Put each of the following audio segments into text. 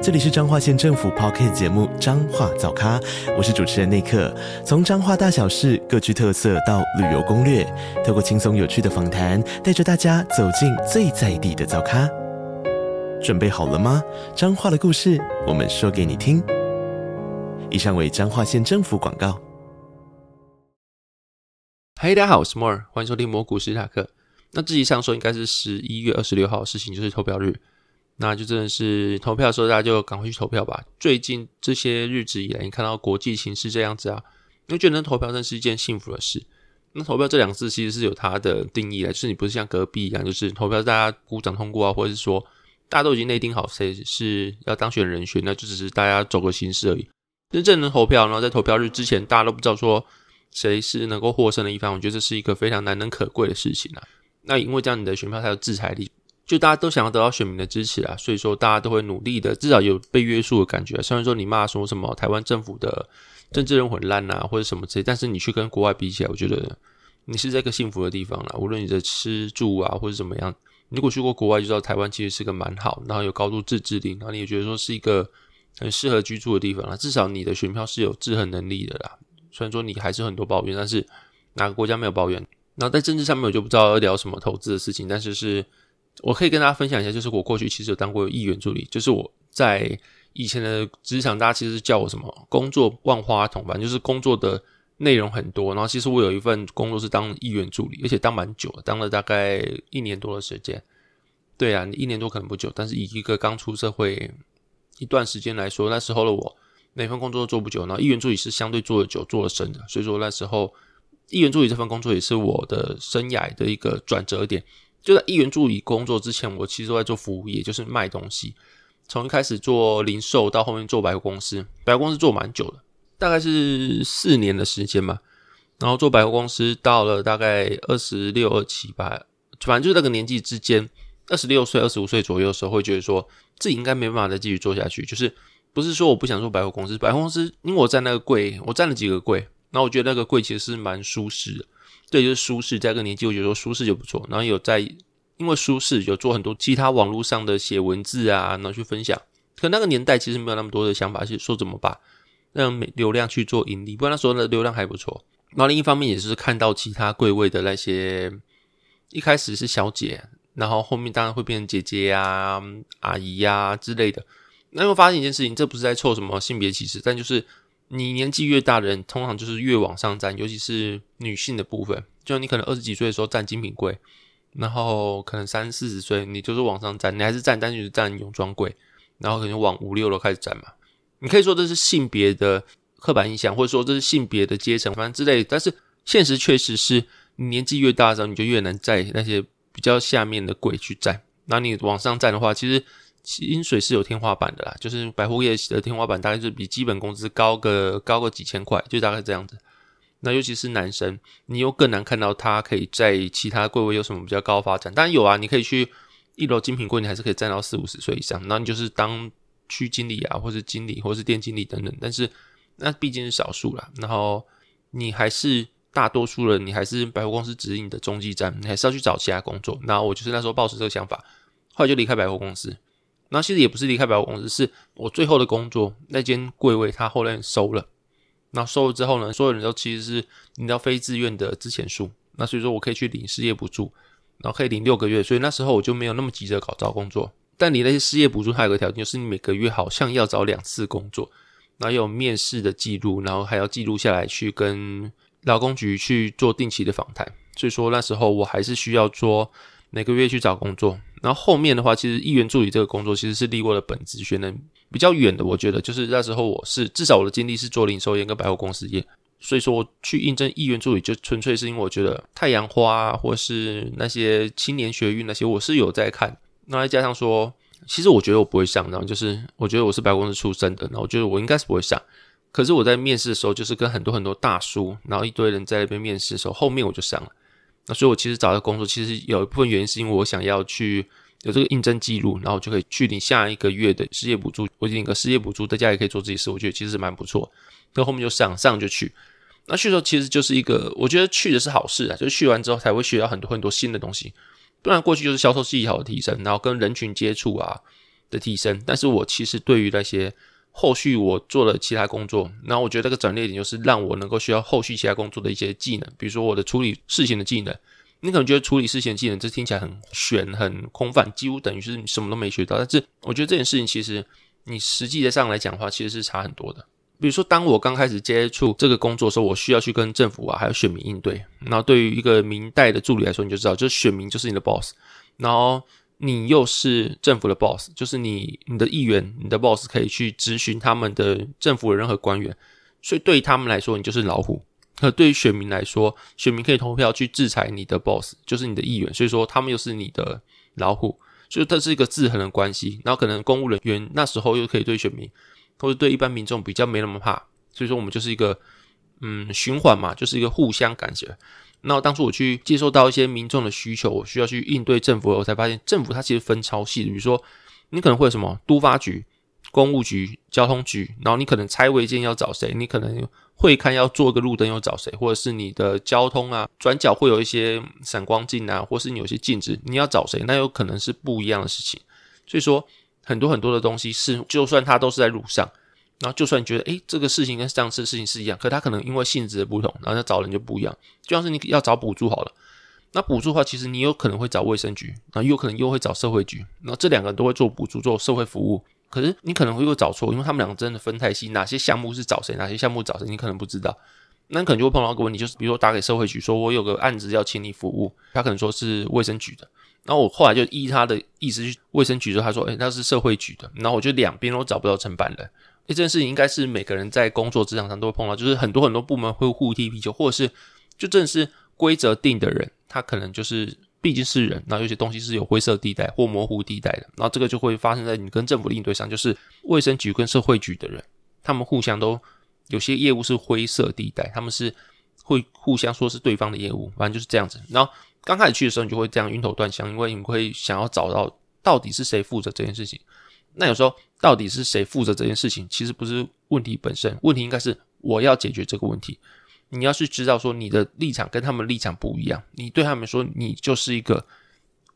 这里是彰化县政府 Podcast 节目《彰化早咖》，我是主持人内克。从彰化大小事各具特色到旅游攻略，透过轻松有趣的访谈，带着大家走进最在地的早咖。准备好了吗？彰化的故事，我们说给你听。以上为彰化县政府广告。嗨，大家好，我是 More，，欢迎收听魔股史塔克。那这集上说应该是十一月二十六号的事情，就是投票日。那就真的是投票的时候，大家就赶快去投票吧。最近这些日子以来，你看到国际形势这样子啊，你会觉得能投票真是一件幸福的事。那投票这两个字其实是有它的定义的，就是你不是像隔壁一样，就是投票大家鼓掌通过啊，或者是说大家都已经内定好谁是要当选人选，那就只是大家走个形式而已。真正的投票，然后在投票日之前，大家都不知道说谁是能够获胜的一方，我觉得这是一个非常难能可贵的事情啊。那因为这样，你的选票才有制裁力。就大家都想要得到选民的支持啊，所以说大家都会努力的，至少有被约束的感觉。虽然说你骂说什么台湾政府的政治人很烂啊，或者什么之类，但是你去跟国外比起来，我觉得你是在一个幸福的地方啦。无论你的吃住啊，或者怎么样，如果去过国外，就知道台湾其实是个蛮好，然后有高度自治力，然后你也觉得说是一个很适合居住的地方啦。至少你的选票是有制衡能力的啦。虽然说你还是很多抱怨，但是哪个国家没有抱怨？然后在政治上面，我就不知道要聊什么投资的事情，但是是。我可以跟大家分享一下，就是我过去其实有当过议员助理，就是我在以前的职场，大家其实是叫我什么工作万花筒，反正就是工作的内容很多。然后其实我有一份工作是当议员助理，而且当蛮久的，当了大概一年多的时间。对啊，你一年多可能不久，但是以一个刚出社会一段时间来说，那时候的我每份工作都做不久，然后议员助理是相对做的久、做的深的，所以说那时候议员助理这份工作也是我的生涯的一个转折点。就在议员助理工作之前，我其实都在做服务业，就是卖东西。从一开始做零售，到后面做百货公司，百货公司做蛮久的，大概是四年的时间嘛。然后做百货公司到了大概二十六、二七吧，反正就是那个年纪之间，二十六岁、二十五岁左右的时候，会觉得说自己应该没办法再继续做下去。就是不是说我不想做百货公司，百货公司因为我在那个柜，我站了几个柜，然后我觉得那个柜其实是蛮舒适的。对，就是舒适，在这个年纪，我觉得说舒适就不错。然后有在，因为舒适，有做很多其他网络上的写文字啊，然后去分享。可那个年代其实没有那么多的想法，是说怎么把让流量去做盈利。不过那时候的流量还不错。然后另一方面也是看到其他贵位的那些，一开始是小姐，然后后面当然会变成姐姐呀、阿姨呀、之类的。那又发现一件事情，这不是在凑什么性别歧视，但就是。你年纪越大的人，通常就是越往上站，尤其是女性的部分。就你可能二十几岁的时候站精品柜，然后可能三四十岁，你就是往上站，你还是站，但是就是站泳装柜，然后可能往五六楼开始站嘛。你可以说这是性别的刻板印象，或者说这是性别的阶层，反正之类。但是现实确实是，你年纪越大的时候，你就越难在那些比较下面的柜去站。那你往上站的话，其实。薪水是有天花板的啦，就是百货业的天花板大概是比基本工资高个高个几千块，就大概这样子。那尤其是男生，你又更难看到他可以在其他柜位有什么比较高发展。当然有啊，你可以去一楼精品柜，你还是可以站到四五十岁以上，那你就是当区经理啊，或是经理，或是店经理等等。但是那毕竟是少数啦，然后你还是大多数人，你还是百货公司指引的中继站，你还是要去找其他工作。那我就是那时候抱持这个想法，后来就离开百货公司。那其实也不是离开百货公司，是我最后的工作那间柜位，他后来收了。那收了之后呢，所有人都其实是领到非自愿的资遣书。那所以说我可以去领失业补助，然后可以领六个月。所以那时候我就没有那么急着搞找工作。但你那些失业补助还有个条件，就是你每个月好像要找两次工作，然后有面试的记录，然后还要记录下来去跟劳工局去做定期的访谈。所以说那时候我还是需要做每个月去找工作。然后后面的话，其实议员助理这个工作其实是离我的本职学能比较远的。我觉得就是那时候我是至少我的经历是做零售业跟百货公司业，所以说我去应征议员助理就纯粹是因为我觉得太阳花，或是那些青年学运那些我是有在看。那再加上说，其实我觉得我不会上，然后就是我觉得我是百货公司出身的，然后我觉得我应该是不会上。可是我在面试的时候，就是跟很多很多大叔，然后一堆人在那边面试的时候，后面我就上了。那所以我其实找的工作，其实有一部分原因是因为我想要去有这个应征记录，然后就可以去领下一个月的失业补助。我领个失业补助，在家也可以做自己事，我觉得其实蛮不错。那后面就上上就去，那去的时候其实就是一个，我觉得去的是好事啊，就是去完之后才会学到很多很多新的东西。不然过去就是销售技巧的提升，然后跟人群接触啊的提升。但是我其实对于那些后续我做了其他工作，然后我觉得这个转捩点就是让我能够需要后续其他工作的一些技能，比如说我的处理事情的技能。你可能觉得处理事情的技能这听起来很玄、很空泛，几乎等于是你什么都没学到。但是我觉得这件事情其实你实际的上来讲的话，其实是差很多的。比如说，当我刚开始接触这个工作的时候，我需要去跟政府啊，还有选民应对。然后，对于一个明代的助理来说，你就知道，就是选民就是你的 boss，然后你又是政府的 boss，就是你你的议员、你的 boss 可以去质询他们的政府的任何官员。所以，对于他们来说，你就是老虎；可对于选民来说，选民可以投票去制裁你的 boss，就是你的议员。所以说，他们又是你的老虎。所以，这是一个制衡的关系。然后，可能公务人员那时候又可以对选民。或者对一般民众比较没那么怕，所以说我们就是一个嗯循环嘛，就是一个互相感觉。那当初我去接受到一些民众的需求，我需要去应对政府，我才发现政府它其实分超细的。比如说你可能会有什么都发局、公务局、交通局，然后你可能拆违建要找谁，你可能会看要做个路灯要找谁，或者是你的交通啊转角会有一些闪光镜啊，或是你有些镜子你要找谁，那有可能是不一样的事情。所以说。很多很多的东西是，就算它都是在路上，然后就算你觉得，诶，这个事情跟上次的事情是一样，可他可能因为性质的不同，然后他找人就不一样。就像是你要找补助好了，那补助的话，其实你有可能会找卫生局，然后有可能又会找社会局，然后这两个都会做补助、做社会服务，可是你可能会又找错，因为他们两个真的分太细，哪些项目是找谁，哪些项目找谁，你可能不知道。那你可能就会碰到一个问题，就是比如说打给社会局，说我有个案子要请你服务，他可能说是卫生局的。然后我后来就依他的意思去卫生局说，他说：“诶，那是社会局的。”然后我就两边都找不到承办人。这件事情应该是每个人在工作职场上都会碰到，就是很多很多部门会互踢皮球，或者是就正是规则定的人，他可能就是毕竟是人，然后有些东西是有灰色地带或模糊地带的。然后这个就会发生在你跟政府的应对上，就是卫生局跟社会局的人，他们互相都有些业务是灰色地带，他们是会互相说是对方的业务，反正就是这样子。然后。刚开始去的时候，你就会这样晕头转向，因为你会想要找到到底是谁负责这件事情。那有时候到底是谁负责这件事情，其实不是问题本身，问题应该是我要解决这个问题。你要是知道说你的立场跟他们立场不一样，你对他们说你就是一个，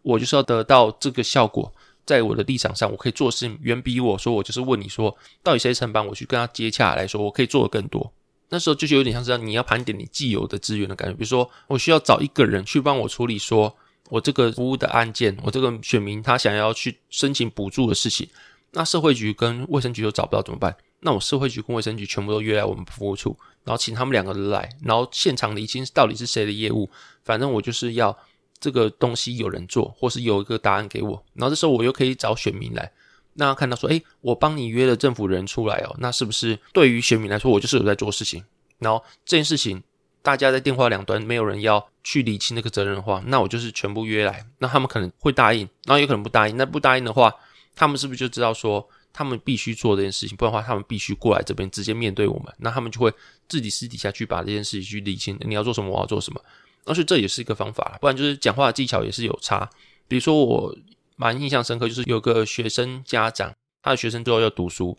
我就是要得到这个效果，在我的立场上，我可以做事情远比我说我就是问你说到底谁承办，我去跟他接洽来说，我可以做的更多。那时候就是有点像是你要盘点你既有的资源的感觉，比如说我需要找一个人去帮我处理，说我这个服务的案件，我这个选民他想要去申请补助的事情，那社会局跟卫生局都找不到怎么办？那我社会局跟卫生局全部都约来我们服务处，然后请他们两个人来，然后现场厘清到底是谁的业务，反正我就是要这个东西有人做，或是有一个答案给我，然后这时候我又可以找选民来。那看到说，诶，我帮你约了政府人出来哦，那是不是对于选民来说，我就是有在做事情？然后这件事情，大家在电话两端没有人要去理清那个责任的话，那我就是全部约来，那他们可能会答应，然后有可能不答应。那不答应的话，他们是不是就知道说，他们必须做这件事情？不然的话，他们必须过来这边直接面对我们，那他们就会自己私底下去把这件事情去理清。你要做什么，我要做什么。而且这也是一个方法，不然就是讲话的技巧也是有差。比如说我。蛮印象深刻，就是有个学生家长，他的学生最后要读书，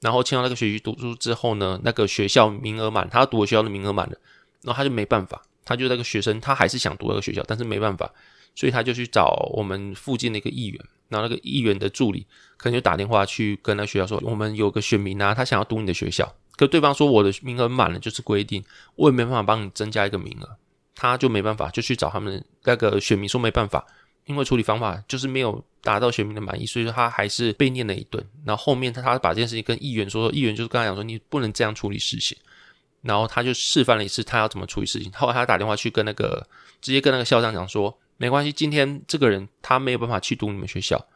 然后签到那个学期读书之后呢，那个学校名额满，他读的学校的名额满了，然后他就没办法，他就那个学生他还是想读那个学校，但是没办法，所以他就去找我们附近的一个议员，然后那个议员的助理可能就打电话去跟那学校说，我们有个选民啊，他想要读你的学校，可对方说我的名额满了，就是规定，我也没办法帮你增加一个名额，他就没办法，就去找他们那个选民说没办法。因为处理方法就是没有达到选民的满意，所以说他还是被念了一顿。然后后面他他把这件事情跟议员，说，议员就是跟他讲说，你不能这样处理事情。然后他就示范了一次他要怎么处理事情。后来他打电话去跟那个直接跟那个校长讲说，没关系，今天这个人他没有办法去读你们学校，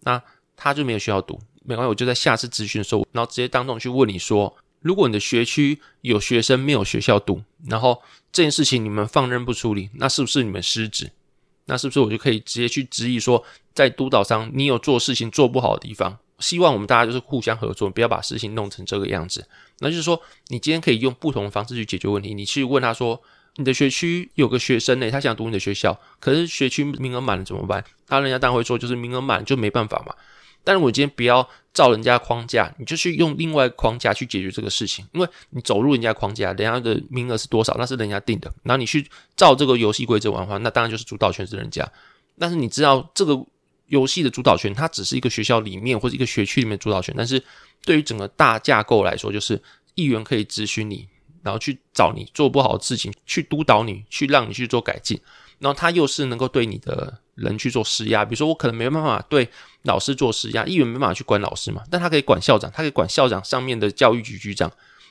那他就没有学校读，没关系，我就在下次咨询的时候，然后直接当众去问你说，如果你的学区有学生没有学校读，然后这件事情你们放任不处理，那是不是你们失职？那是不是我就可以直接去质疑说，在督导上你有做事情做不好的地方？希望我们大家就是互相合作，不要把事情弄成这个样子。那就是说，你今天可以用不同的方式去解决问题。你去问他说，你的学区有个学生呢，他想读你的学校，可是学区名额满了怎么办？他人家当然会说，就是名额满就没办法嘛。但是我今天不要照人家框架，你就去用另外框架去解决这个事情，因为你走入人家框架，人家的名额是多少，那是人家定的。然后你去照这个游戏规则玩的话，那当然就是主导权是人家。但是你知道这个游戏的主导权，它只是一个学校里面或者一个学区里面主导权，但是对于整个大架构来说，就是议员可以质询你，然后去找你做不好的事情，去督导你，去让你去做改进。然后他又是能够对你的人去做施压，比如说我可能没办法对老师做施压，议员没办法去管老师嘛，但他可以管校长，他可以管校长上面的教育局局长，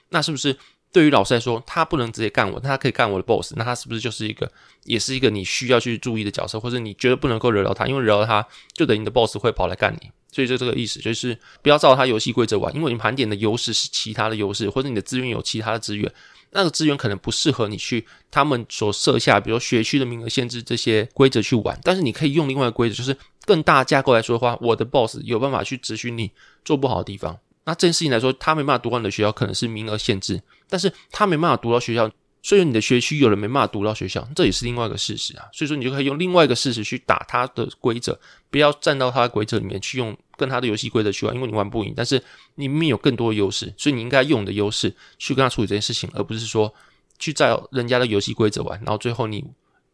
那是不是对于老师来说，他不能直接干我，那他可以干我的 boss，那他是不是就是一个，也是一个你需要去注意的角色，或者你觉得不能够惹到他，因为惹到他就等于你的 boss 会跑来干你，所以就这个意思，就是不要照他游戏规则玩，因为你盘点的优势是其他的优势，或者你的资源有其他的资源。那个资源可能不适合你去他们所设下，比如学区的名额限制这些规则去玩，但是你可以用另外的规则，就是更大架构来说的话，我的 boss 有办法去质询你做不好的地方。那这件事情来说，他没办法读完你的学校，可能是名额限制，但是他没办法读到学校。所以你的学区有人没办法读到学校，这也是另外一个事实啊。所以说你就可以用另外一个事实去打他的规则，不要站到他的规则里面去用跟他的游戏规则去玩，因为你玩不赢。但是你明明有更多的优势，所以你应该用你的优势去跟他处理这件事情，而不是说去照人家的游戏规则玩，然后最后你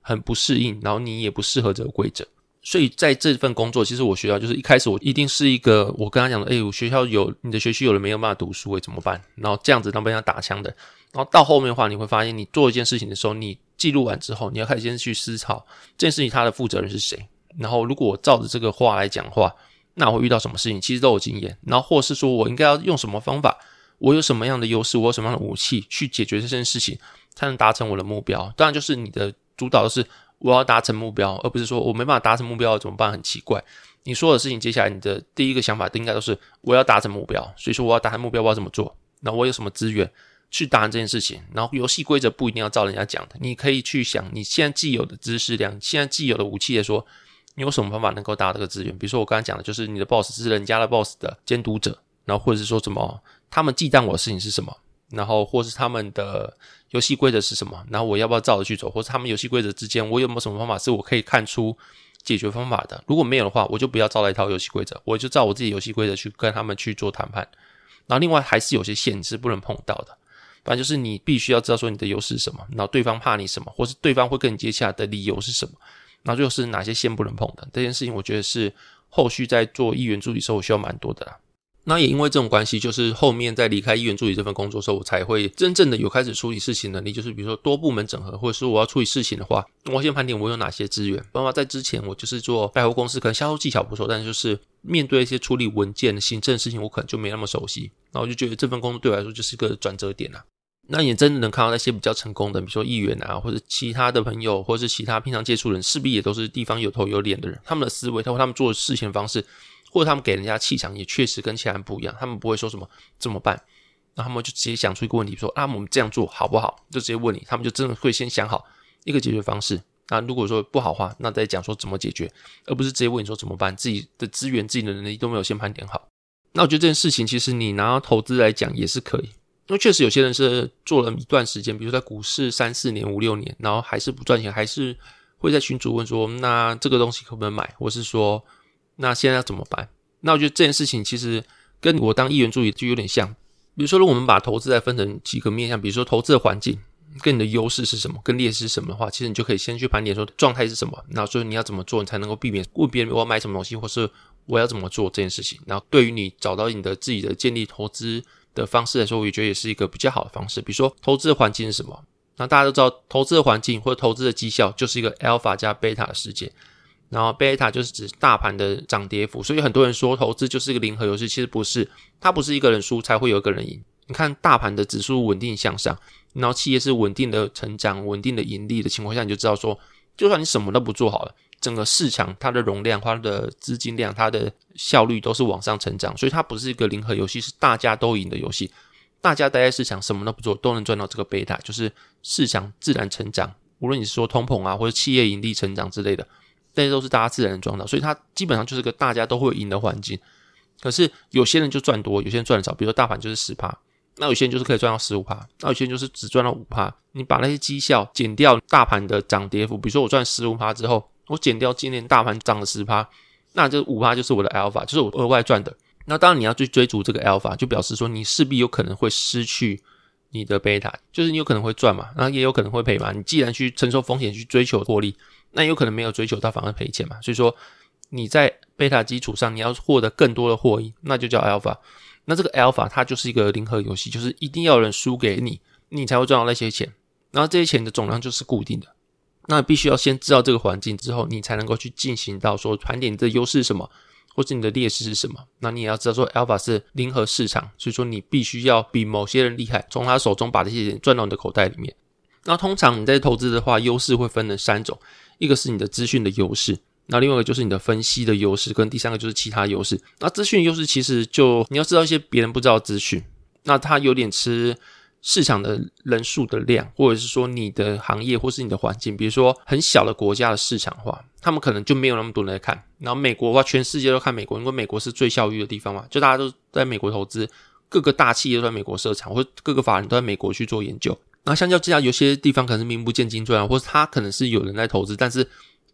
很不适应，然后你也不适合这个规则。所以在这份工作，其实我学校就是一开始我一定是一个我跟他讲的，哎，我学校有你的学区有人没有办法读书，会怎么办？然后这样子当被他打枪的。然后到后面的话，你会发现，你做一件事情的时候，你记录完之后，你要开始先去思考这件事情它的负责人是谁。然后，如果我照着这个话来讲话，那我会遇到什么事情？其实都有经验。然后，或是说我应该要用什么方法？我有什么样的优势？我有什么样的武器去解决这件事情，才能达成我的目标？当然，就是你的主导的是我要达成目标，而不是说我没办法达成目标怎么办？很奇怪。你说的事情，接下来你的第一个想法都应该都是我要达成目标。所以说，我要达成目标，我要怎么做？那我有什么资源？去达成这件事情，然后游戏规则不一定要照人家讲的，你可以去想你现在既有的知识量，现在既有的武器来说，你有什么方法能够达到这个资源？比如说我刚才讲的，就是你的 boss 是人家的 boss 的监督者，然后或者是说什么他们忌惮我的事情是什么，然后或是他们的游戏规则是什么，然后我要不要照着去走，或是他们游戏规则之间我有没有什么方法是我可以看出解决方法的？如果没有的话，我就不要照那一套游戏规则，我就照我自己游戏规则去跟他们去做谈判。然后另外还是有些限制不能碰到的。反正就是你必须要知道说你的优势是什么，然后对方怕你什么，或是对方会跟你接洽的理由是什么，然后就是哪些线不能碰的。这件事情我觉得是后续在做议员助理时候我需要蛮多的啦。那也因为这种关系，就是后面在离开议员助理这份工作的时候，我才会真正的有开始处理事情能力。就是比如说多部门整合，或者说我要处理事情的话，我先盘点我有哪些资源。包括在之前我就是做百货公司，可能销售技巧不错，但是就是面对一些处理文件的行政事情，我可能就没那么熟悉。然后我就觉得这份工作对我来说就是一个转折点啊。那也真的能看到那些比较成功的，比如说议员啊，或者其他的朋友，或者是其他平常接触人，势必也都是地方有头有脸的人。他们的思维，包括他们做事情的方式，或者他们给人家气场，也确实跟其他人不一样。他们不会说什么怎么办，那他们就直接想出一个问题，说啊，我们这样做好不好？就直接问你，他们就真的会先想好一个解决方式。那如果说不好的话，那再讲说怎么解决，而不是直接问你说怎么办。自己的资源、自己的能力都没有先盘点好。那我觉得这件事情，其实你拿投资来讲也是可以。因为确实有些人是做了一段时间，比如在股市三四年、五六年，然后还是不赚钱，还是会在群主问说：“那这个东西可不可以买？”或是说：“那现在要怎么办？”那我觉得这件事情其实跟我当议员助理就有点像。比如说，如果我们把投资再分成几个面向，比如说投资的环境跟你的优势是什么，跟劣势是什么的话，其实你就可以先去盘点说状态是什么，然后所以你要怎么做，你才能够避免问别人我要买什么东西，或是我要怎么做这件事情。然后对于你找到你的自己的建立投资。的方式来说，我也觉得也是一个比较好的方式。比如说，投资的环境是什么？那大家都知道，投资的环境或者投资的绩效就是一个 alpha 加 beta 的世界。然后 beta 就是指大盘的涨跌幅。所以很多人说投资就是一个零和游戏，其实不是，它不是一个人输才会有一个人赢。你看大盘的指数稳定向上，然后企业是稳定的成长、稳定的盈利的情况下，你就知道说，就算你什么都不做好了。整个市场它的容量、它的资金量、它的效率都是往上成长，所以它不是一个零和游戏，是大家都赢的游戏。大家待在市场什么都不做，都能赚到这个贝塔，就是市场自然成长。无论你是说通膨啊，或者企业盈利成长之类的，这些都是大家自然赚到，所以它基本上就是个大家都会赢的环境。可是有些人就赚多，有些人赚的少。比如说大盘就是十趴，那有些人就是可以赚到十五趴，那有些人就是只赚到五趴。你把那些绩效减掉大盘的涨跌幅，比如说我赚十五趴之后，我减掉今年大盘涨了十趴，那这五趴就是我的 alpha，就是我额外赚的。那当然你要去追逐这个 alpha，就表示说你势必有可能会失去你的贝塔，就是你有可能会赚嘛，然后也有可能会赔嘛。你既然去承受风险去追求获利，那有可能没有追求到反而赔钱嘛。所以说你在贝塔基础上你要获得更多的获益，那就叫 alpha。那这个 alpha 它就是一个零和游戏，就是一定要有人输给你，你才会赚到那些钱。然后这些钱的总量就是固定的，那必须要先知道这个环境之后，你才能够去进行到说盘点你的优势是什么，或是你的劣势是什么。那你也要知道说 alpha 是零和市场，所以说你必须要比某些人厉害，从他手中把这些钱赚到你的口袋里面。那通常你在投资的话，优势会分成三种，一个是你的资讯的优势。那另外一个就是你的分析的优势，跟第三个就是其他优势。那资讯优势其实就你要知道一些别人不知道资讯，那它有点吃市场的人数的量，或者是说你的行业或是你的环境。比如说很小的国家的市场化，他们可能就没有那么多人来看。然后美国的话，全世界都看美国，因为美国是最效率的地方嘛，就大家都在美国投资，各个大企业都在美国设厂，或各个法人都在美国去做研究。那相较之下，有些地方可能是名不见经传，或者他可能是有人在投资，但是。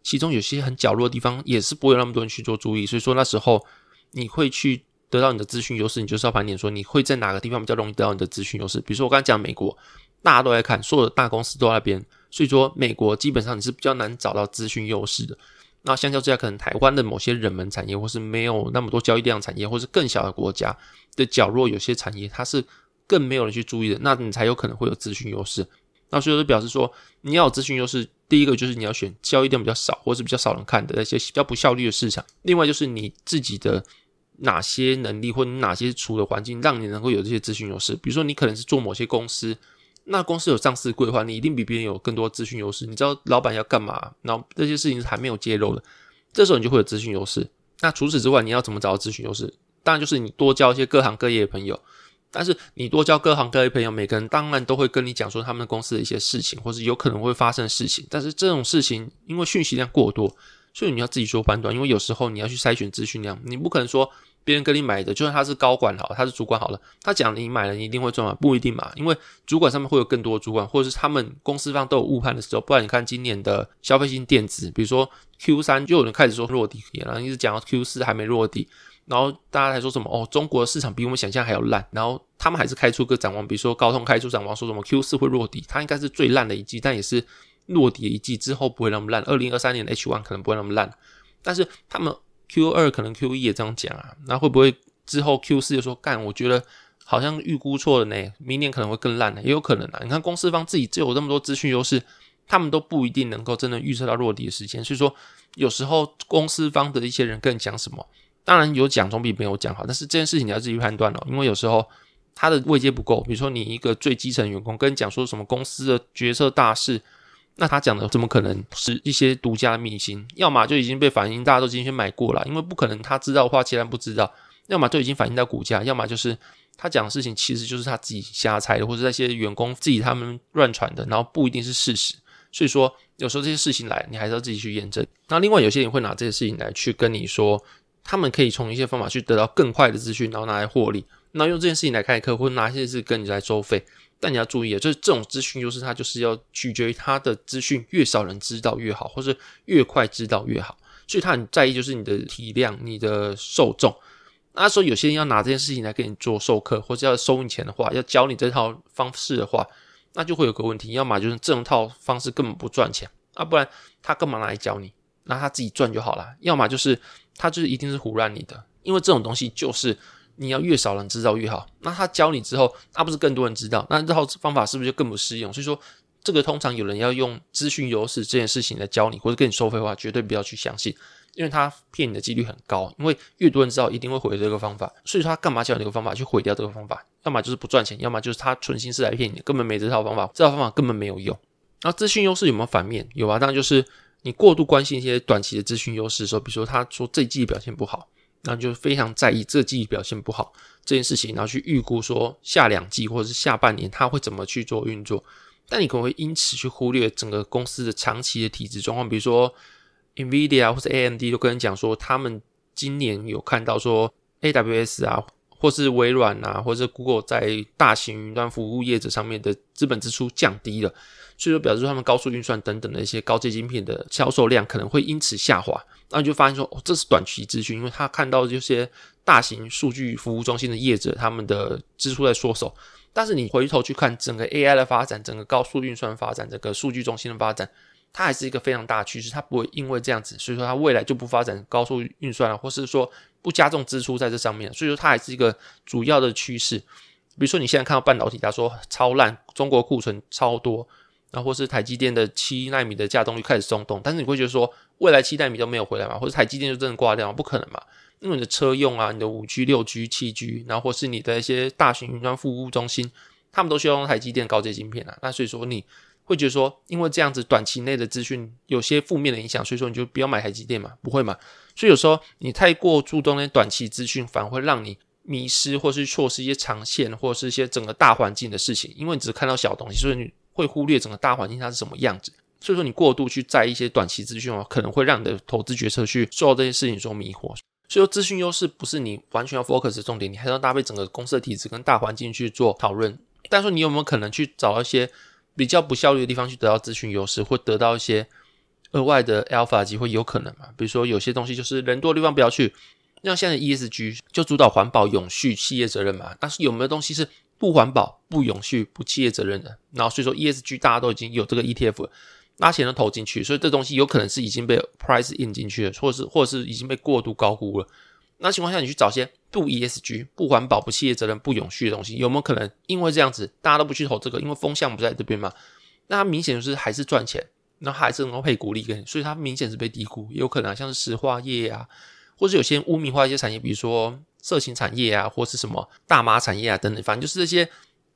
其中有些很角落的地方，也是不会有那么多人去做注意，所以说那时候你会去得到你的资讯优势，你就是要盘点说你会在哪个地方比较容易得到你的资讯优势。比如说我刚才讲美国，大家都在看，所有的大公司都在那边，所以说美国基本上你是比较难找到资讯优势的。那相较之下，可能台湾的某些热门产业，或是没有那么多交易量产业，或是更小的国家的角落，有些产业它是更没有人去注意的，那你才有可能会有资讯优势。那所以就表示说，你要有资讯优势，第一个就是你要选交易量比较少，或是比较少人看的那些比较不效率的市场。另外就是你自己的哪些能力或者哪些处的环境，让你能够有这些资讯优势。比如说你可能是做某些公司，那公司有上市规划，你一定比别人有更多资讯优势。你知道老板要干嘛，然后这些事情是还没有揭露的，这时候你就会有资讯优势。那除此之外，你要怎么找到资讯优势？当然就是你多交一些各行各业的朋友。但是你多交各行各业朋友，每个人当然都会跟你讲说他们公司的一些事情，或是有可能会发生的事情。但是这种事情因为讯息量过多，所以你要自己做判断。因为有时候你要去筛选资讯量，你不可能说别人跟你买的，就算他是高管好，他是主管好了，他讲你买了你一定会赚吗？不一定嘛。因为主管上面会有更多主管，或者是他们公司方都有误判的时候。不然你看今年的消费性电子，比如说 Q 三就有人开始说落底，然后一直讲到 Q 四还没落底。然后大家还说什么哦，中国的市场比我们想象还要烂。然后他们还是开出个展望，比如说高通开出展望，说什么 Q 四会落底，它应该是最烂的一季，但也是落底的一季之后不会那么烂。二零二三年的 H one 可能不会那么烂，但是他们 Q 二可能 Q 一也这样讲啊。那会不会之后 Q 四就说干？我觉得好像预估错了呢，明年可能会更烂呢，也有可能啊。你看公司方自己就有那么多资讯优势，他们都不一定能够真的预测到落底的时间。所以说有时候公司方的一些人跟你讲什么？当然有讲总比没有讲好，但是这件事情你要自己判断哦，因为有时候他的位阶不够。比如说你一个最基层员工跟你讲说什么公司的决策大事，那他讲的怎么可能是一些独家的秘辛？要么就已经被反映，大家都今天买过了，因为不可能他知道的话，其然不知道；要么就已经反映到股价；要么就是他讲的事情其实就是他自己瞎猜的，或者那些员工自己他们乱传的，然后不一定是事实。所以说有时候这些事情来，你还是要自己去验证。那另外有些人会拿这些事情来去跟你说。他们可以从一些方法去得到更快的资讯，然后拿来获利。那用这件事情来开课，或者拿一些事跟你来收费。但你要注意啊，就是这种资讯优势，它就是要取决于它的资讯越少人知道越好，或是越快知道越好。所以他很在意就是你的体量、你的受众。那说有些人要拿这件事情来给你做授课，或者要收你钱的话，要教你这套方式的话，那就会有个问题，要么就是这种套方式根本不赚钱，啊，不然他干嘛来教你？那他自己赚就好了。要么就是。他就是一定是胡乱你的，因为这种东西就是你要越少人知道越好。那他教你之后，那不是更多人知道，那这套方法是不是就更不适用？所以说，这个通常有人要用资讯优势这件事情来教你，或者跟你收费的话，绝对不要去相信，因为他骗你的几率很高。因为越多人知道，一定会毁这个方法。所以说，他干嘛教这个方法去毁掉这个方法？要么就是不赚钱，要么就是他存心是来骗你，根本没这套方法，这套方法根本没有用。那资讯优势有没有反面？有啊，当然就是。你过度关心一些短期的资讯优势的时候，比如说他说这季表现不好，那就非常在意这季表现不好这件事情，然后去预估说下两季或者是下半年他会怎么去做运作，但你可能会因此去忽略整个公司的长期的体质状况，比如说 NVIDIA 或者 AMD 都跟人讲说他们今年有看到说 AWS 啊。或是微软啊，或者 Google 在大型云端服务业者上面的资本支出降低了，所以说表示说他们高速运算等等的一些高阶晶片的销售量可能会因此下滑。那你就发现说，哦，这是短期资讯，因为他看到这些大型数据服务中心的业者他们的支出在缩手。但是你回头去看整个 AI 的发展，整个高速运算发展，整个数据中心的发展，它还是一个非常大的趋势，它不会因为这样子，所以说它未来就不发展高速运算了，或是说不加重支出在这上面，所以说它还是一个主要的趋势。比如说你现在看到半导体，它说超烂，中国库存超多，然后或是台积电的七纳米的稼动率开始松动，但是你会觉得说未来七纳米都没有回来嘛，或者台积电就真的挂掉？不可能嘛，因为你的车用啊，你的五 G、六 G、七 G，然后或是你的一些大型云端服务中心，他们都需要用台积电高阶晶片啊，那所以说你。会觉得说，因为这样子短期内的资讯有些负面的影响，所以说你就不要买台积电嘛，不会嘛？所以有时候你太过注重那些短期资讯，反而会让你迷失，或是错失一些长线，或是一些整个大环境的事情。因为你只看到小东西，所以你会忽略整个大环境它是什么样子。所以说你过度去在意一些短期资讯哦，可能会让你的投资决策去受到这些事情所迷惑。所以说资讯优势不是你完全要 focus 的重点，你还要搭配整个公司的体制跟大环境去做讨论。但是你有没有可能去找一些？比较不效率的地方去得到资讯优势，或得到一些额外的 alpha 机会，有可能嘛？比如说有些东西就是人多的地方不要去，像现在 ESG 就主导环保、永续、企业责任嘛。但是有没有东西是不环保、不永续、不企业责任的？然后所以说 ESG 大家都已经有这个 ETF 了，拿钱都投进去，所以这东西有可能是已经被 price in 进去了，或者是或者是已经被过度高估了。那情况下，你去找些不 ESG、不环保、不企业责任、不永续的东西，有没有可能因为这样子，大家都不去投这个？因为风向不在这边嘛？那它明显就是还是赚钱，那还是能够配股利给你，所以它明显是被低估，有可能、啊、像是石化业啊，或者有些污名化一些产业，比如说色情产业啊，或是什么大麻产业啊等等，反正就是这些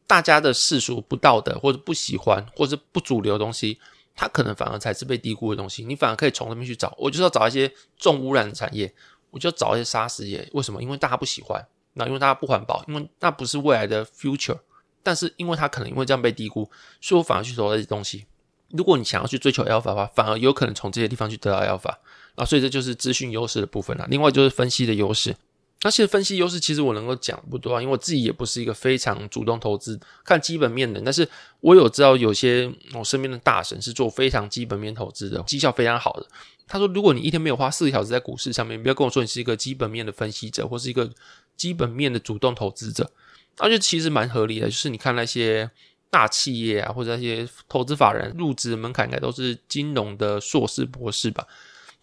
大家的世俗不道德或者不喜欢或者不主流的东西，它可能反而才是被低估的东西。你反而可以从那边去找，我就是要找一些重污染的产业。我就找一些砂石业，为什么？因为大家不喜欢，那因为大家不环保，因为那不是未来的 future。但是因为它可能因为这样被低估，所以我反而去投这些东西。如果你想要去追求 alpha 的话，反而有可能从这些地方去得到 alpha 啊。所以这就是资讯优势的部分啦。另外就是分析的优势。那其实分析优势其实我能够讲不多啊，因为我自己也不是一个非常主动投资看基本面的。但是我有知道有些我身边的大神是做非常基本面投资的，绩效非常好的。他说：“如果你一天没有花四个小时在股市上面，不要跟我说你是一个基本面的分析者，或是一个基本面的主动投资者。”那就其实蛮合理的，就是你看那些大企业啊，或者那些投资法人入职门槛应该都是金融的硕士博士吧？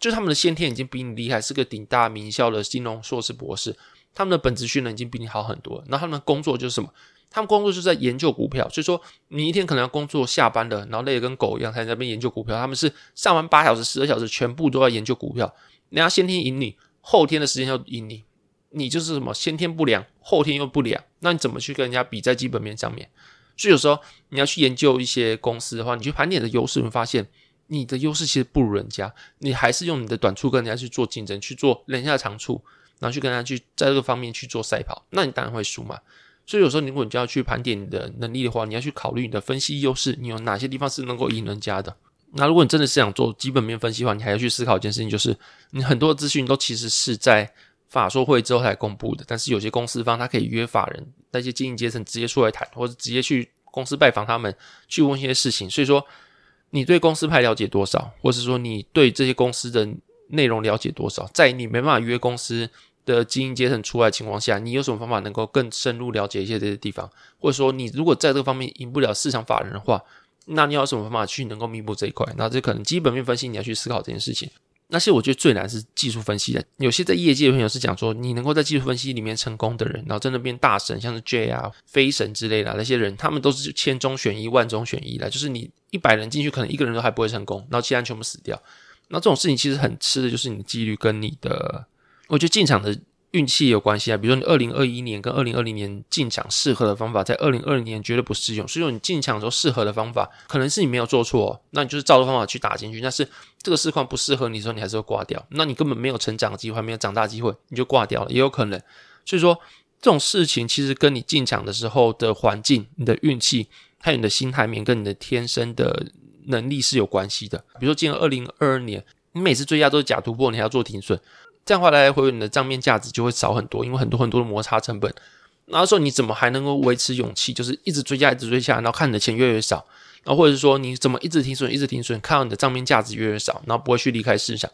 就是他们的先天已经比你厉害，是个顶大名校的金融硕士博士，他们的本职训练已经比你好很多。那他们工作就是什么？他们工作就是在研究股票，所以说你一天可能要工作下班了，然后累得跟狗一样，才在那边研究股票。他们是上完八小时、十二小时，全部都在研究股票。人家先天赢你，后天的时间要赢你，你就是什么先天不良，后天又不良，那你怎么去跟人家比在基本面上面？所以有时候你要去研究一些公司的话，你去盘点的优势，你会发现你的优势其实不如人家，你还是用你的短处跟人家去做竞争，去做人家的长处，然后去跟人家去在这个方面去做赛跑，那你当然会输嘛。所以有时候，如果你就要去盘点你的能力的话，你要去考虑你的分析优势，你有哪些地方是能够赢人家的。那如果你真的是想做基本面分析的话，你还要去思考一件事情，就是你很多资讯都其实是在法说会之后才公布的。但是有些公司方他可以约法人那些经营阶层直接出来谈，或者直接去公司拜访他们去问一些事情。所以说，你对公司派了解多少，或是说你对这些公司的内容了解多少，在你没办法约公司的经营阶层出来的情况下，你有什么方法能够更深入了解一些这些地方？或者说，你如果在这个方面赢不了市场法人的话，那你要有什么方法去能够弥补这一块？那这可能基本面分析你要去思考这件事情。那些我觉得最难是技术分析的。有些在业界的朋友是讲说，你能够在技术分析里面成功的人，然后真的变大神，像是 J 啊、飞神之类的那些人，他们都是千中选一、万中选一的。就是你一百人进去，可能一个人都还不会成功，然后其他人全部死掉。那这种事情其实很吃的就是你的几率跟你的。我觉得进场的运气也有关系啊，比如说你二零二一年跟二零二零年进场适合的方法，在二零二零年绝对不适用。所以说你进场的时候适合的方法，可能是你没有做错，那你就是照着方法去打进去。但是这个市况不适合你的时候，你还是会挂掉。那你根本没有成长的机会，没有长大机会，你就挂掉了，也有可能。所以说这种事情其实跟你进场的时候的环境、你的运气，还有你的心态面跟你的天生的能力是有关系的。比如说今年二零二二年，你每次追加都是假突破，你还要做停损。这样的话来来回回，你的账面价值就会少很多，因为很多很多的摩擦成本。那时候你怎么还能够维持勇气，就是一直追加，一直追加，然后看你的钱越来越少，然后或者是说你怎么一直停损，一直停损，看到你的账面价值越来越少，然后不会去离开市场？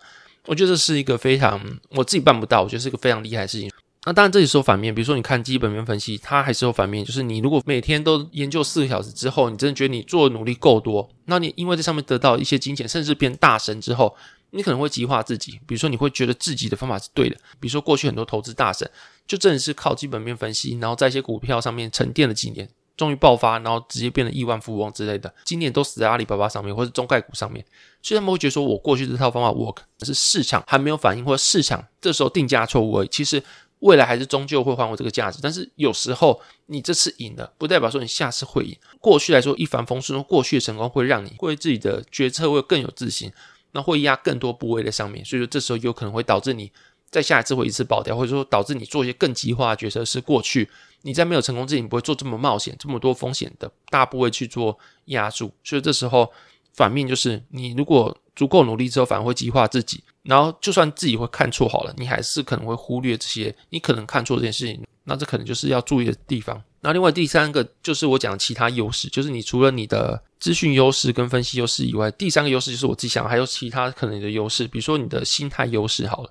我觉得这是一个非常我自己办不到，我觉得是一个非常厉害的事情。那当然这里说反面，比如说你看基本面分析，它还是有反面，就是你如果每天都研究四个小时之后，你真的觉得你做的努力够多，那你因为这上面得到一些金钱，甚至变大神之后，你可能会激化自己。比如说你会觉得自己的方法是对的，比如说过去很多投资大神就真的是靠基本面分析，然后在一些股票上面沉淀了几年。终于爆发，然后直接变成亿万富翁之类的。今年都死在阿里巴巴上面，或者中概股上面。所以他们会觉得说，我过去这套方法 work，是市场还没有反应，或者市场这时候定价错误而已。其实未来还是终究会还我这个价值。但是有时候你这次赢了，不代表说你下次会赢。过去来说一帆风顺，过去的成功会让你会自己的决策会更有自信，那会压更多部位在上面。所以说这时候有可能会导致你在下一次会一次爆掉，或者说导致你做一些更极化的决策，是过去。你在没有成功之前，你不会做这么冒险、这么多风险的大部位去做压注，所以这时候反面就是，你如果足够努力之后，反而会激化自己，然后就算自己会看错好了，你还是可能会忽略这些你可能看错这件事情，那这可能就是要注意的地方。那另外第三个就是我讲的其他优势，就是你除了你的资讯优势跟分析优势以外，第三个优势就是我自己想还有其他可能的优势，比如说你的心态优势好了。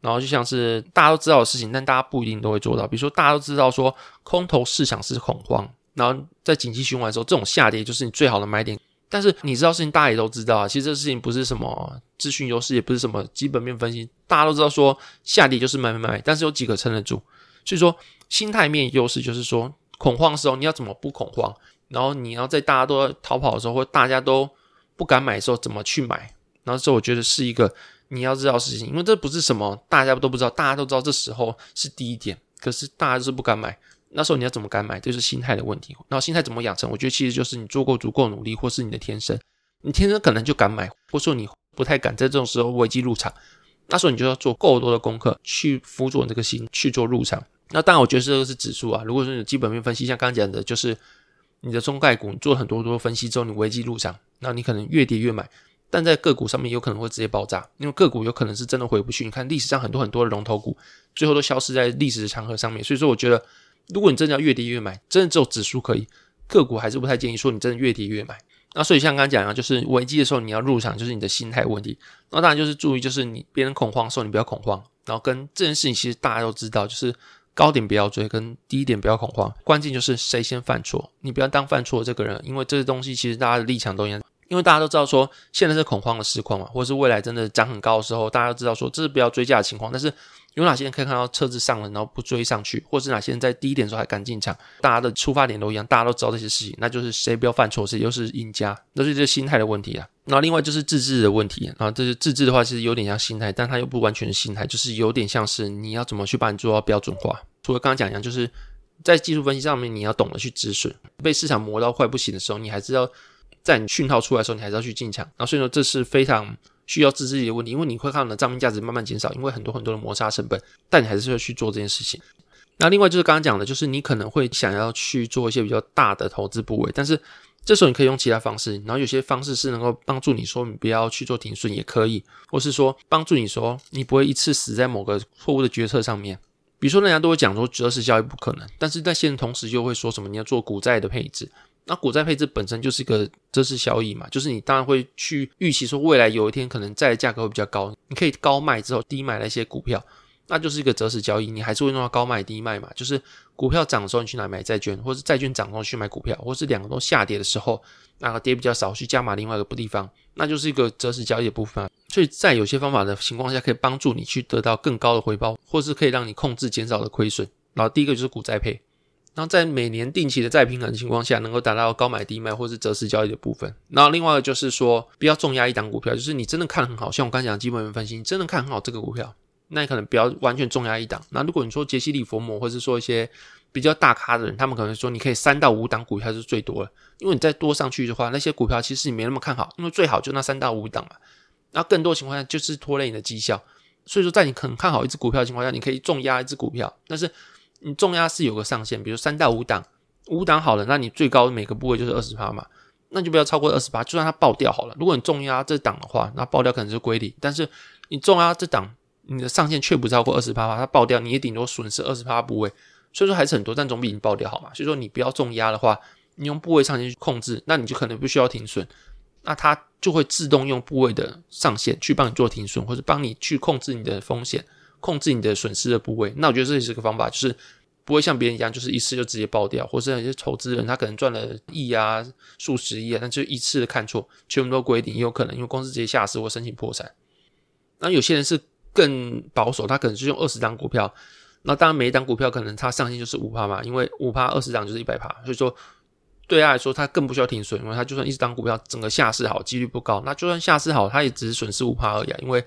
然后就像是大家都知道的事情，但大家不一定都会做到。比如说，大家都知道说空头市场是恐慌，然后在紧急循环的时候，这种下跌就是你最好的买点。但是你知道事情，大家也都知道啊。其实这事情不是什么资讯优势，也不是什么基本面分析，大家都知道说下跌就是买买买。但是有几个撑得住。所以说，心态面优势就是说，恐慌的时候你要怎么不恐慌？然后你要在大家都在逃跑的时候，或大家都不敢买的时候，怎么去买？然后这我觉得是一个。你要知道事情，因为这不是什么大家都不知道，大家都知道这时候是低点，可是大家就是不敢买。那时候你要怎么敢买？这就是心态的问题。然后心态怎么养成？我觉得其实就是你做过足够努力，或是你的天生，你天生可能就敢买，或说你不太敢在这种时候危机入场。那时候你就要做够多的功课去辅佐你这个心去做入场。那当然，我觉得这个是指数啊。如果说你基本面分析，像刚刚讲的，就是你的中概股，做很多多分析之后，你危机入场，那你可能越跌越买。但在个股上面有可能会直接爆炸，因为个股有可能是真的回不去。你看历史上很多很多的龙头股，最后都消失在历史的长河上面。所以说，我觉得如果你真的要越跌越买，真的只有指数可以，个股还是不太建议说你真的越跌越买。那所以像刚刚讲的，就是危机的时候你要入场，就是你的心态问题。那当然就是注意，就是你别人恐慌的时候你不要恐慌，然后跟这件事情其实大家都知道，就是高点不要追，跟低点不要恐慌。关键就是谁先犯错，你不要当犯错的这个人，因为这些东西其实大家的立场都一样。因为大家都知道说现在是恐慌的时况嘛，或者是未来真的涨很高的时候，大家都知道说这是不要追价的情况。但是有哪些人可以看到车子上了，然后不追上去，或是哪些人在低点的时候还敢进场？大家的出发点都一样，大家都知道这些事情，那就是谁不要犯错，谁就是赢家。那是这心态的问题啊。然后另外就是自制的问题。然后这是自制的话，其实有点像心态，但它又不完全是心态，就是有点像是你要怎么去把你做到标准化。除了刚刚讲一样，就是在技术分析上面，你要懂得去止损。被市场磨到快不行的时候，你还是要。在你讯号出来的时候，你还是要去进场。然后所以说，这是非常需要自制力的问题，因为你会看到你的账面价值慢慢减少，因为很多很多的摩擦成本，但你还是要去做这件事情。那另外就是刚刚讲的，就是你可能会想要去做一些比较大的投资部位，但是这时候你可以用其他方式，然后有些方式是能够帮助你说你不要去做停损也可以，或是说帮助你说你不会一次死在某个错误的决策上面。比如说人家都会讲说择时交易不可能，但是在现同时又会说什么你要做股债的配置。那股债配置本身就是一个择时交易嘛，就是你当然会去预期说未来有一天可能债的价格会比较高，你可以高卖之后低买那些股票，那就是一个择时交易，你还是会弄到高卖低卖嘛，就是股票涨的时候你去哪买债券，或是债券涨的时候去买股票，或是两个都下跌的时候，那个跌比较少去加码另外一个地方，那就是一个择时交易的部分。所以在有些方法的情况下，可以帮助你去得到更高的回报，或是可以让你控制减少的亏损。然后第一个就是股债配。然后在每年定期的再平衡的情况下，能够达到高买低卖或是择时交易的部分。然后另外就是说，不要重压一档股票，就是你真的看很好，像我刚才讲基本面分析，你真的看很好这个股票，那你可能不要完全重压一档。那如果你说杰西·利弗摩，或是说一些比较大咖的人，他们可能说你可以三到五档股票是最多的，因为你再多上去的话，那些股票其实你没那么看好，因为最好就那三到五档嘛。那更多情况下就是拖累你的绩效。所以说，在你很看好一只股票的情况下，你可以重压一只股票，但是你重压是有个上限，比如三到五档。五档好了，那你最高每个部位就是二十趴嘛，那就不要超过二十趴，就算它爆掉好了。如果你重压这档的话，那爆掉可能是归零，但是你重压这档，你的上限却不超过二十趴，它爆掉你也顶多损失二十趴部位，所以说还是很多，但总比你爆掉好嘛。所以说你不要重压的话，你用部位上限去控制，那你就可能不需要停损，那它就会自动用部位的上限去帮你做停损，或者帮你去控制你的风险，控制你的损失的部位。那我觉得这也是个方法，就是不会像别人一样，就是一次就直接爆掉，或者有些投资人他可能赚了亿啊、数十亿啊，但就一次的看错，全部都归零，也有可能因为公司直接下市或申请破产。那有些人是更保守，他可能是用二十张股票。那当然，每一档股票可能它上限就是五趴嘛，因为五趴二十档就是一百趴，所以说对他来说，他更不需要停损，因为他就算一直当股票整个下市好，几率不高，那就算下市好，他也只是损失五趴而已，啊因为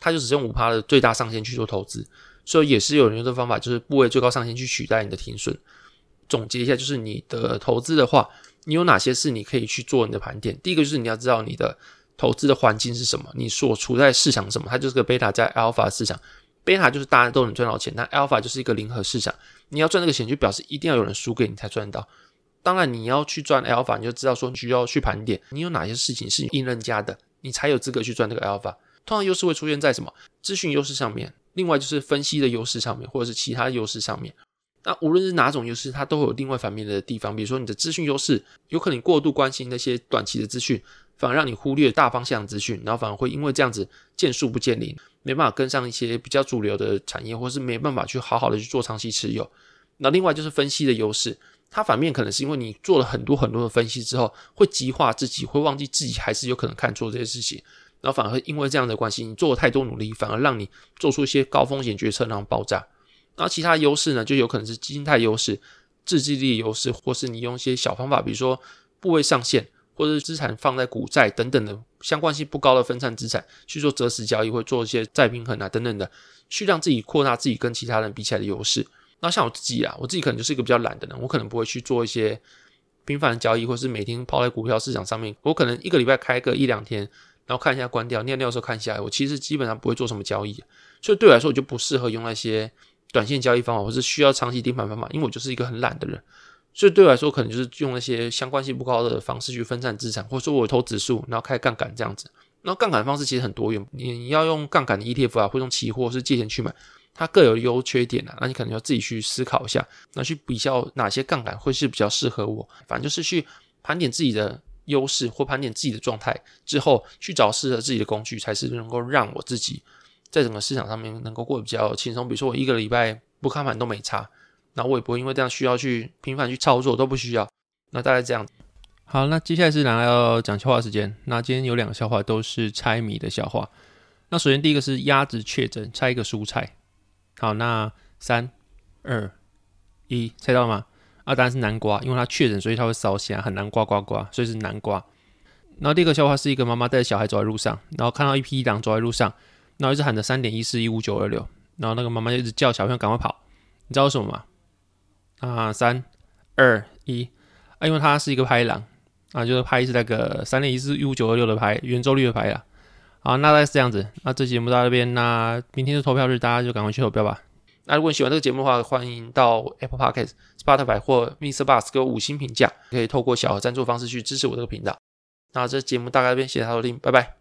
他就只用五趴的最大上限去做投资，所以也是有人用这方法，就是部位最高上限去取代你的停损。总结一下，就是你的投资的话，你有哪些事你可以去做你的盘点？第一个就是你要知道你的投资的环境是什么，你所处在市场什么，它就是个贝塔加 alpha 市场。贝塔就是大家都能赚到钱，但 Alpha 就是一个零和市场。你要赚这个钱，就表示一定要有人输给你才赚到。当然，你要去赚 Alpha，你就知道说你需要去盘点，你有哪些事情是赢人家的，你才有资格去赚这个 Alpha。通常优势会出现在什么？资讯优势上面，另外就是分析的优势上面，或者是其他优势上面。那无论是哪种优势，它都会有另外反面的地方。比如说你的资讯优势，有可能过度关心那些短期的资讯，反而让你忽略大方向资讯，然后反而会因为这样子见树不见林，没办法跟上一些比较主流的产业，或是没办法去好好的去做长期持有。那另外就是分析的优势，它反面可能是因为你做了很多很多的分析之后，会极化自己，会忘记自己还是有可能看错这些事情，然后反而因为这样的关系，你做了太多努力，反而让你做出一些高风险决策，然后爆炸。然后其他优势呢，就有可能是心态优势、自制力优势，或是你用一些小方法，比如说部位上限，或者是资产放在股债等等的相关性不高的分散资产去做择时交易，或做一些再平衡啊等等的，去让自己扩大自己跟其他人比起来的优势。那像我自己啊，我自己可能就是一个比较懒的人，我可能不会去做一些频繁的交易，或是每天泡在股票市场上面。我可能一个礼拜开个一两天，然后看一下关掉，尿尿的时候看一下，我其实基本上不会做什么交易，所以对我来说，我就不适合用那些。短线交易方法，或是需要长期盯盘方法，因为我就是一个很懒的人，所以对我来说，可能就是用那些相关性不高的方式去分散资产，或者说我投指数，然后开杠杆这样子。那杠杆的方式其实很多元，你要用杠杆的 ETF 啊，或用期货，是借钱去买，它各有优缺点啊。那你可能要自己去思考一下，那去比较哪些杠杆会是比较适合我。反正就是去盘点自己的优势或盘点自己的状态之后，去找适合自己的工具，才是能够让我自己。在整个市场上面能够过得比较轻松，比如说我一个礼拜不看盘都没差，那我也不会因为这样需要去频繁去操作，都不需要。那大概这样。好，那接下来是来要讲笑话时间。那今天有两个笑话都是猜谜的笑话。那首先第一个是鸭子确诊，猜一个蔬菜。好，那三二一，猜到吗？啊，当然是南瓜，因为它确诊，所以它会烧声，很难呱呱呱，所以是南瓜。然后第二个笑话是一个妈妈带着小孩走在路上，然后看到一匹狼走在路上。然后一直喊着三点一四一五九二六，然后那个妈妈就一直叫小朋友赶快跑，你知道为什么吗？啊，三二一，啊，因为它是一个拍狼啊，就是拍是那个三点一四一五九二六的拍，圆周率的拍啊。好，那大概是这样子，那这节目到这边，那明天是投票日，大家就赶快去投票吧。那如果你喜欢这个节目的话，欢迎到 Apple Podcast、Spotify 或 Mr. Bus 给我五星评价，可以透过小额赞助方式去支持我这个频道。那这节目大概这边，谢谢大家收听，拜拜。